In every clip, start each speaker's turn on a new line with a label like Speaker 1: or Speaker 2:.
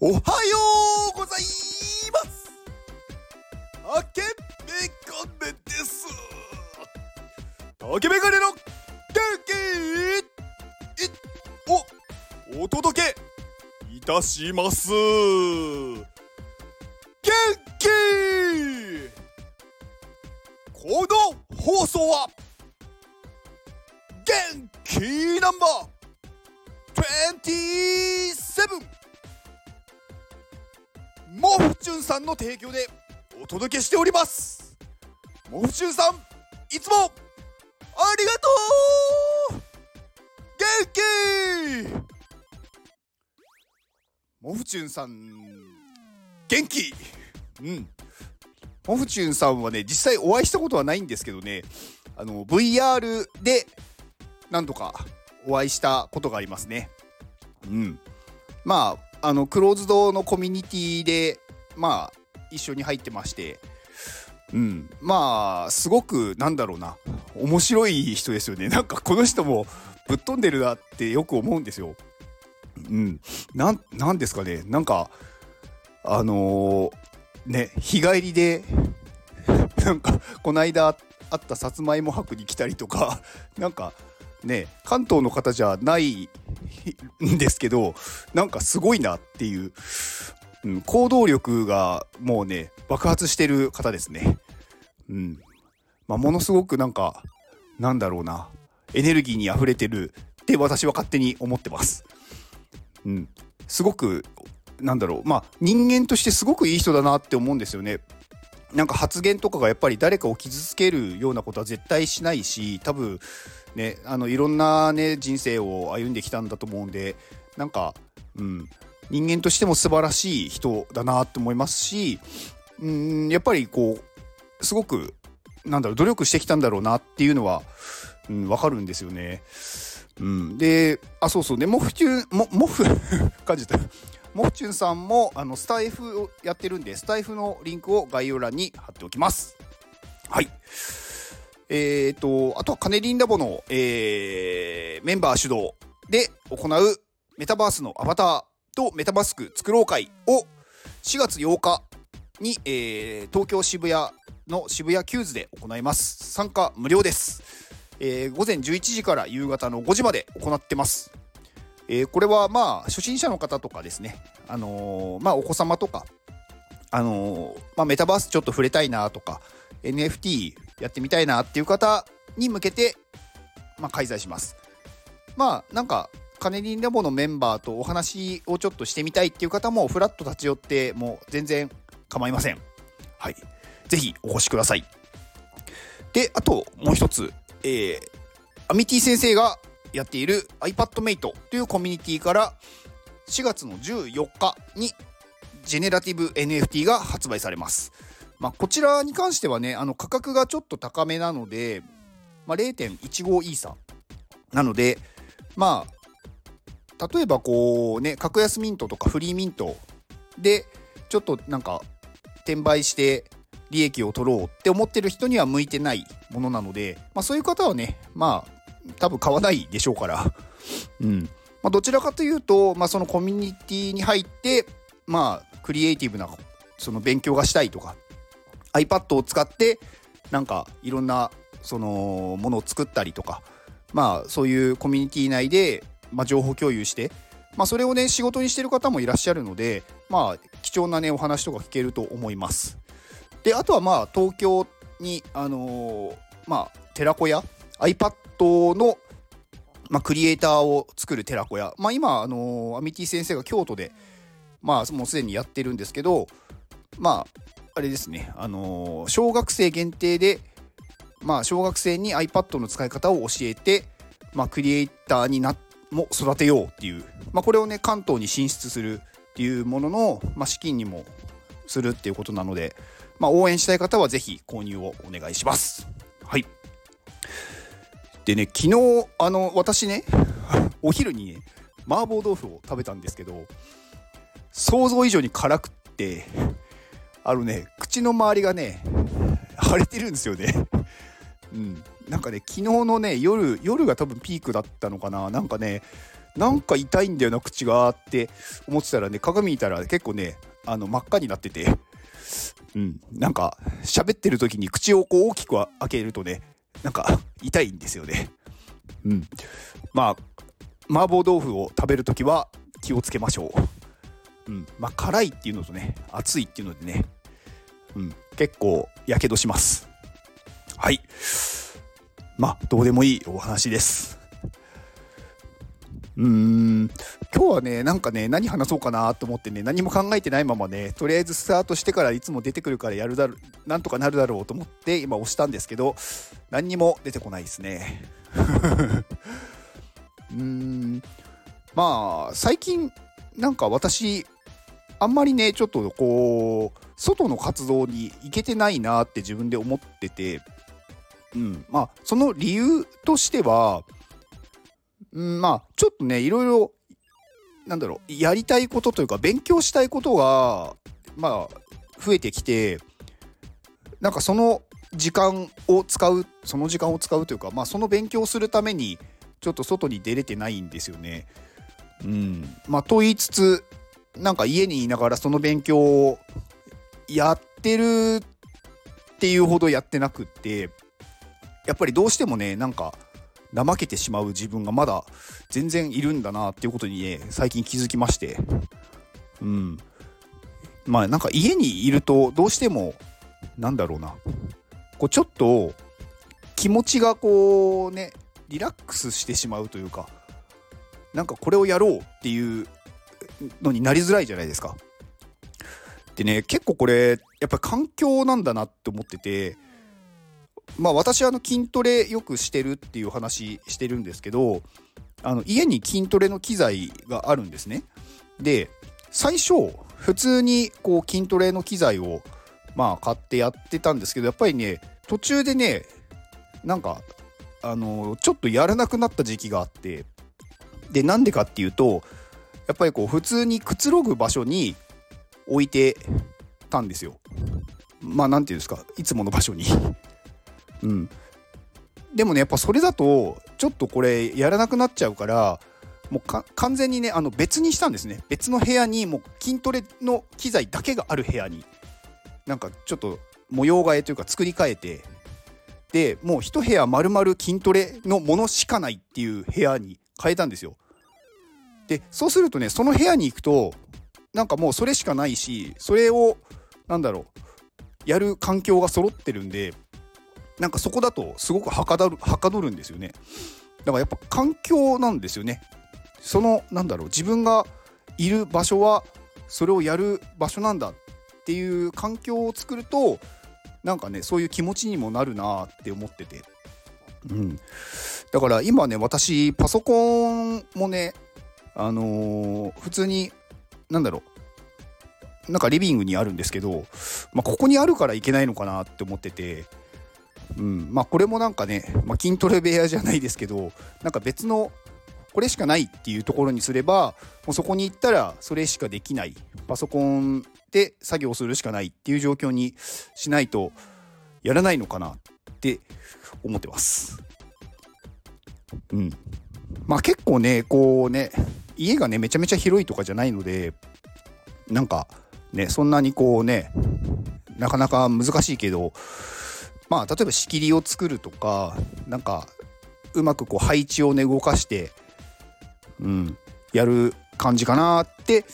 Speaker 1: おはようございます。あけメガネです。あけメガネの元気いおお届けいたします。元気この放送は元気ナンバー27モフチュンさんの提供でお届けしております。モフチュンさんいつもありがとう!元気!モフチュンさん元気!うん。モフチュンさんはね実際お会いしたことはないんですけどねあの VR で何度かお会いしたことがありますね。うん。まああのクローズドのコミュニティでまあ一緒に入ってましてうん。まあすごくなんだろうな。面白い人ですよね。なんかこの人もぶっ飛んでるなってよく思うんですよ。うん。なんなんですかね。なんかあのー、ね日帰りでなんかこの間あったさつまいも博に来たりとかなんかね関東の方じゃないんですけどなんかすごいなっていう、うん、行動力がもうね爆発してる方ですね。うんまあ、ものすごくなんかなんだろうなエネルギーにあふれてるって私は勝手に思ってます。うん、すごくなんだろうまあ人間としてすごくいい人だなって思うんですよね。なんか発言とかがやっぱり誰かを傷つけるようなことは絶対しないし多分ねあのいろんなね人生を歩んできたんだと思うんでなんかうん人間としても素晴らしい人だなと思いますしうんやっぱりこうすごくなんだろう努力してきたんだろうなっていうのは、うん、分かるんですよね。うん、であそうそうねモフチュンモモフ 感じたモフチュンさんもあのスタエフをやってるんでスタエフのリンクを概要欄に貼っておきます。はい。えーと、あとはカネリンラボの、えー、メンバー主導で行うメタバースのアバターとメタマスク作ろう会を4月8日に、えー、東京渋谷の渋谷キューズで行います。参加無料です、えー、午前11時から夕方の5時まで行ってます。えー、これはまあ初心者の方とかですね、あのー、まあ、お子様とか、あのー、まあ、メタバースちょっと触れたいなとか NFT やってみたいなっていう方に向けて、まあ、開催します。まあなんかカネリンラボのメンバーとお話をちょっとしてみたいっていう方もフラット立ち寄ってもう全然構いません。はい。ぜひお越しください。で、あともう一つ、えー、アミティ先生がやっている iPadMate というコミュニティから4月の14日にジェネラティブ NFT が発売されます。まあ、こちらに関してはね、あの価格がちょっと高めなので、まあ、0.15イーサなので、まあ、例えばこうね、格安ミントとかフリーミントで、ちょっとなんか転売して利益を取ろうって思ってる人には向いてないものなので、まあ、そういう方はね、まあ、多分買わないでしょうから、うん。まあ、どちらかというと、まあ、そのコミュニティに入って、まあ、クリエイティブな、その勉強がしたいとか、iPad を使って、なんか、いろんな、その、ものを作ったりとか、まあ、そういうコミュニティ内で、まあ、情報共有して、まあ、それをね、仕事にしてる方もいらっしゃるので、まあ、貴重なね、お話とか聞けると思います。で、あとはまあ、東京に、あのー、まあ、寺子屋 iPad の、まあ、クリエイターを作る寺子屋、まあ、今、あのー、アミティ先生が京都で、まあ、もうすでにやってるんですけど、まあ、あれですね、あのー、小学生限定で、まあ、小学生に iPad の使い方を教えて、まあ、クリエイターになも育てようっていう、まあ、これをね、関東に進出するっていうものの、まあ、資金にもするっていうことなので、まあ、応援したい方はぜひ購入をお願いします。はい。でね、昨日、あの、私ね、お昼にね、麻婆豆腐を食べたんですけど、想像以上に辛くって、あのね、口の周りがね、腫れてるんですよね。うん。なんかね、昨日のね、夜、夜が多分ピークだったのかな。なんかね、なんか痛いんだよな口がって思ってたらね鏡見たら結構ねあの真っ赤になっててうんなんか喋ってる時に口をこう大きく開けるとねなんか痛いんですよね。うん。まあ麻婆豆腐を食べるときは気をつけましょう。うん。まあ辛いっていうのとね熱いっていうのでね。うん。結構やけどします。はい。まあどうでもいいお話です。うん。今日はねなんかね何話そうかなと思ってね何も考えてないままねとりあえずスタートしてからいつも出てくるからやるだろなんとかなるだろうと思って今押したんですけど何にも出てこないですね。うーん。まあ最近なんか私あんまりねちょっとこう外の活動に行けてないなって自分で思っててうん。まあその理由としてはうんまあちょっとねいろいろなんだろうやりたいことというか勉強したいことがまあ増えてきてなんかその時間を使うその時間を使うというかまあその勉強をするためにちょっと外に出れてないんですよね。うんまあと言いつつなんか家にいながらその勉強をやってるっていうほどやってなくってやっぱりどうしてもねなんか怠けてしまう自分がまだ全然いるんだなっていうことにね最近気づきまして。うん。まあなんか家にいるとどうしてもなんだろうな。こうちょっと気持ちがこうねリラックスしてしまうというかなんかこれをやろうっていうのになりづらいじゃないですか。でね結構これやっぱり環境なんだなって思っててまあ私はあの筋トレよくしてるっていう話してるんですけどあの家に筋トレの機材があるんですね。で最初普通にこう筋トレの機材をまあ買ってやってたんですけどやっぱりね途中でねなんかあのちょっとやらなくなった時期があってでなんでかっていうとやっぱりこう普通にくつろぐ場所に置いてたんですよ。まあ何て言うんですかいつもの場所にうん。でもねやっぱそれだとちょっとこれやらなくなっちゃうからもう完全にねあの別にしたんですね別の部屋にもう筋トレの機材だけがある部屋になんかちょっと模様替えというか作り変えてでもう一部屋丸々筋トレのものしかないっていう部屋に変えたんですよでそうするとねその部屋に行くとなんかもうそれしかないしそれをなんだろうやる環境が揃ってるんでなんかそこだとすごくはかどるはかどるんですよね。だからやっぱ環境なんですよね。そのなんだろう自分がいる場所はそれをやる場所なんだっていう環境を作るとなんかねそういう気持ちにもなるなって思ってて。うん。だから今ね私パソコンもねあのー、普通になんだろうなんかリビングにあるんですけど、まあ、ここにあるからいけないのかなって思ってて。うん。まあ、これもなんかね、まあ、筋トレ部屋じゃないですけどなんか別のこれしかないっていうところにすればもうそこに行ったらそれしかできない。パソコンで作業するしかないっていう状況にしないとやらないのかなって思ってます。うん、まあ結構ねこうね家がねめちゃめちゃ広いとかじゃないのでなんかねそんなにこうねなかなか難しいけどまあ例えば仕切りを作るとかなんかうまくこう配置をね動かしてうんやる感じかなって、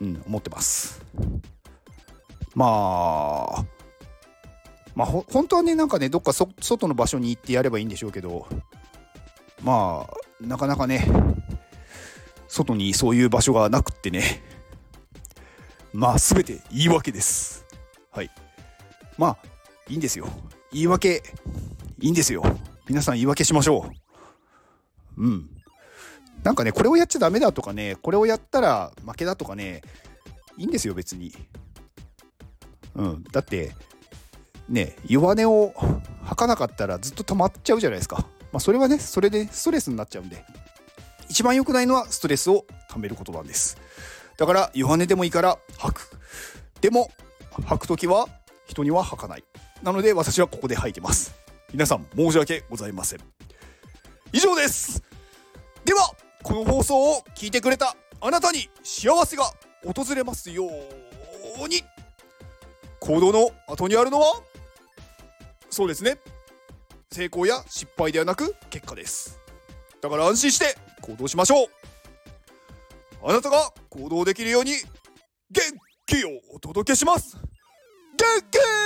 Speaker 1: うん、思ってます。まあまあほ本当はねなんかねどっか外の場所に行ってやればいいんでしょうけどまあなかなかね外にそういう場所がなくってねまあ全て言い訳です。はい。まあいいんですよ。言い訳、いいんですよ。皆さん言い訳しましょう。うん。なんかね、これをやっちゃダメだとかね、これをやったら負けだとかね、いいんですよ、別に。うん。だって、ね、弱音を吐かなかったらずっと止まっちゃうじゃないですか。まあ、それはね、それでストレスになっちゃうんで。一番良くないのはストレスをためることなんです。だから、弱音でもいいから吐く。でも、吐くときは人には吐かない。なので私はここで吐いてます。皆さん申し訳ございません。以上です。ではこの放送を聞いてくれたあなたに幸せが訪れますように。行動の後にあるのはそうですね。成功や失敗ではなく結果です。だから安心して行動しましょう。あなたが行動できるように元気をお届けします。元気